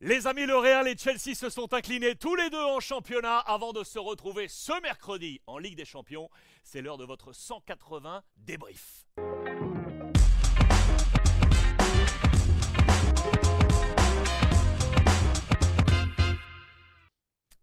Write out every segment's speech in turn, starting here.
Les amis, le Real et Chelsea se sont inclinés tous les deux en championnat avant de se retrouver ce mercredi en Ligue des Champions. C'est l'heure de votre 180 débrief.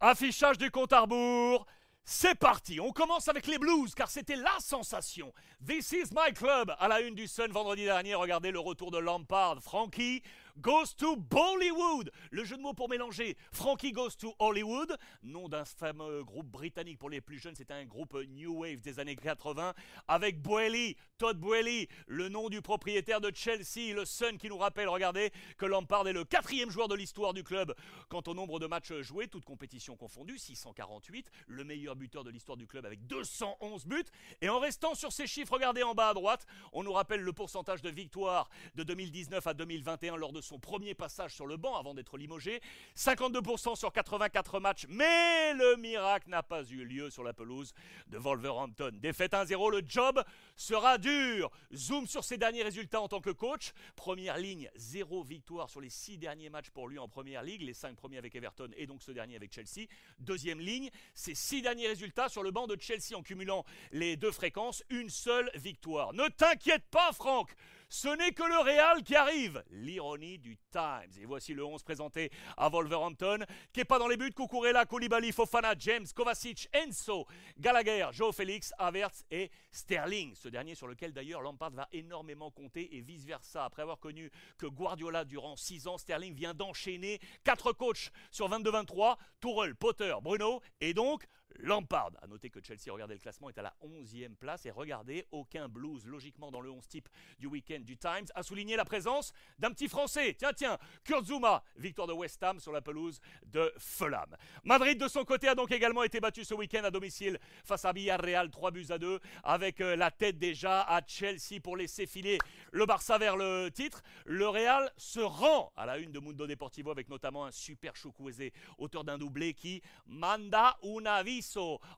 Affichage du compte à rebours. C'est parti, on commence avec les Blues car c'était la sensation. This is my club à la une du Sun vendredi dernier. Regardez le retour de Lampard. Frankie goes to Bollywood. Le jeu de mots pour mélanger. Frankie goes to Hollywood, nom d'un fameux groupe britannique pour les plus jeunes. C'était un groupe New Wave des années 80 avec Boehly, Todd Boehly, le nom du propriétaire de Chelsea, le Sun qui nous rappelle, regardez, que Lampard est le quatrième joueur de l'histoire du club. Quant au nombre de matchs joués, toutes compétitions confondues, 648, le meilleur buteur de l'histoire du club avec 211 buts. Et en restant sur ces chiffres, regardez en bas à droite, on nous rappelle le pourcentage de victoires de 2019 à 2021 lors de son premier passage sur le banc avant d'être limogé. 52% sur 84 matchs, mais le miracle n'a pas eu lieu sur la pelouse de Wolverhampton. Défaite 1-0, le job sera dur. Zoom sur ses derniers résultats en tant que coach. Première ligne, zéro victoire sur les six derniers matchs pour lui en première ligue, les cinq premiers avec Everton et donc ce dernier avec Chelsea. Deuxième ligne, ses six derniers résultats sur le banc de Chelsea en cumulant les deux fréquences, une seule victoire. Ne t'inquiète pas, Franck. Ce n'est que le Real qui arrive. L'ironie du Times. Et voici le 11 présenté à Wolverhampton. pas dans les buts, Kukurela, Koulibaly, Fofana, James, Kovacic, Enzo, Gallagher, Joe Félix, Havertz et Sterling. Ce dernier sur lequel d'ailleurs Lampard va énormément compter et vice-versa. Après avoir connu que Guardiola durant 6 ans, Sterling vient d'enchaîner 4 coachs sur 22-23. Tourelle, Potter, Bruno et donc Lampard. A noter que Chelsea, regardez le classement, est à la 11e place et regardez, aucun blues logiquement dans le 11 type du week-end du Times a souligné la présence d'un petit Français. Tiens, tiens, Kurt Zuma, victoire de West Ham sur la pelouse de Fulham. Madrid, de son côté, a donc également été battu ce week-end à domicile face à Villarreal, 3 buts à 2, avec euh, la tête déjà à Chelsea pour laisser filer le Barça vers le titre. Le Real se rend à la une de Mundo Deportivo avec notamment un super Chukwueze, auteur d'un doublé qui manda una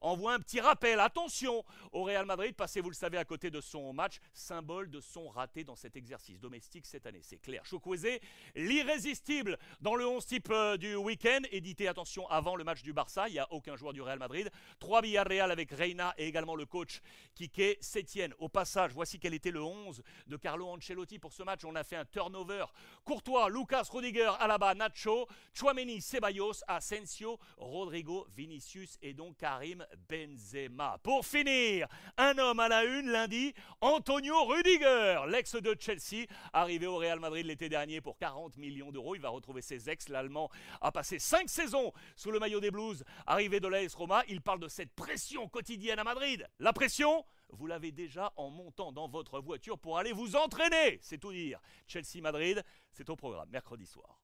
envoie un petit rappel. Attention au Real Madrid, passé, vous le savez, à côté de son match, symbole de son raté dans cet exercice domestique cette année. C'est clair. Chukwueze, l'irrésistible dans le 11 type euh, du week-end, édité, attention, avant le match du Barça. Il n'y a aucun joueur du Real Madrid. 3 Villarreal avec Reina et également le coach Kike Sétienne. Au passage, voici quel était le 11 de Carlo Ancelotti pour ce match. On a fait un turnover. Courtois, Lucas Rudiger, Alaba, Nacho, Chouameni, Ceballos, Asensio, Rodrigo, Vinicius et donc Karim Benzema. Pour finir, un homme à la une lundi, Antonio Rudiger, l'ex de Chelsea, arrivé au Real Madrid l'été dernier pour 40 millions d'euros. Il va retrouver ses ex. L'Allemand a passé 5 saisons sous le maillot des Blues. Arrivé de l'AS Roma, il parle de cette pression quotidienne à Madrid. La pression vous l'avez déjà en montant dans votre voiture pour aller vous entraîner. C'est tout dire. Chelsea-Madrid, c'est au programme mercredi soir.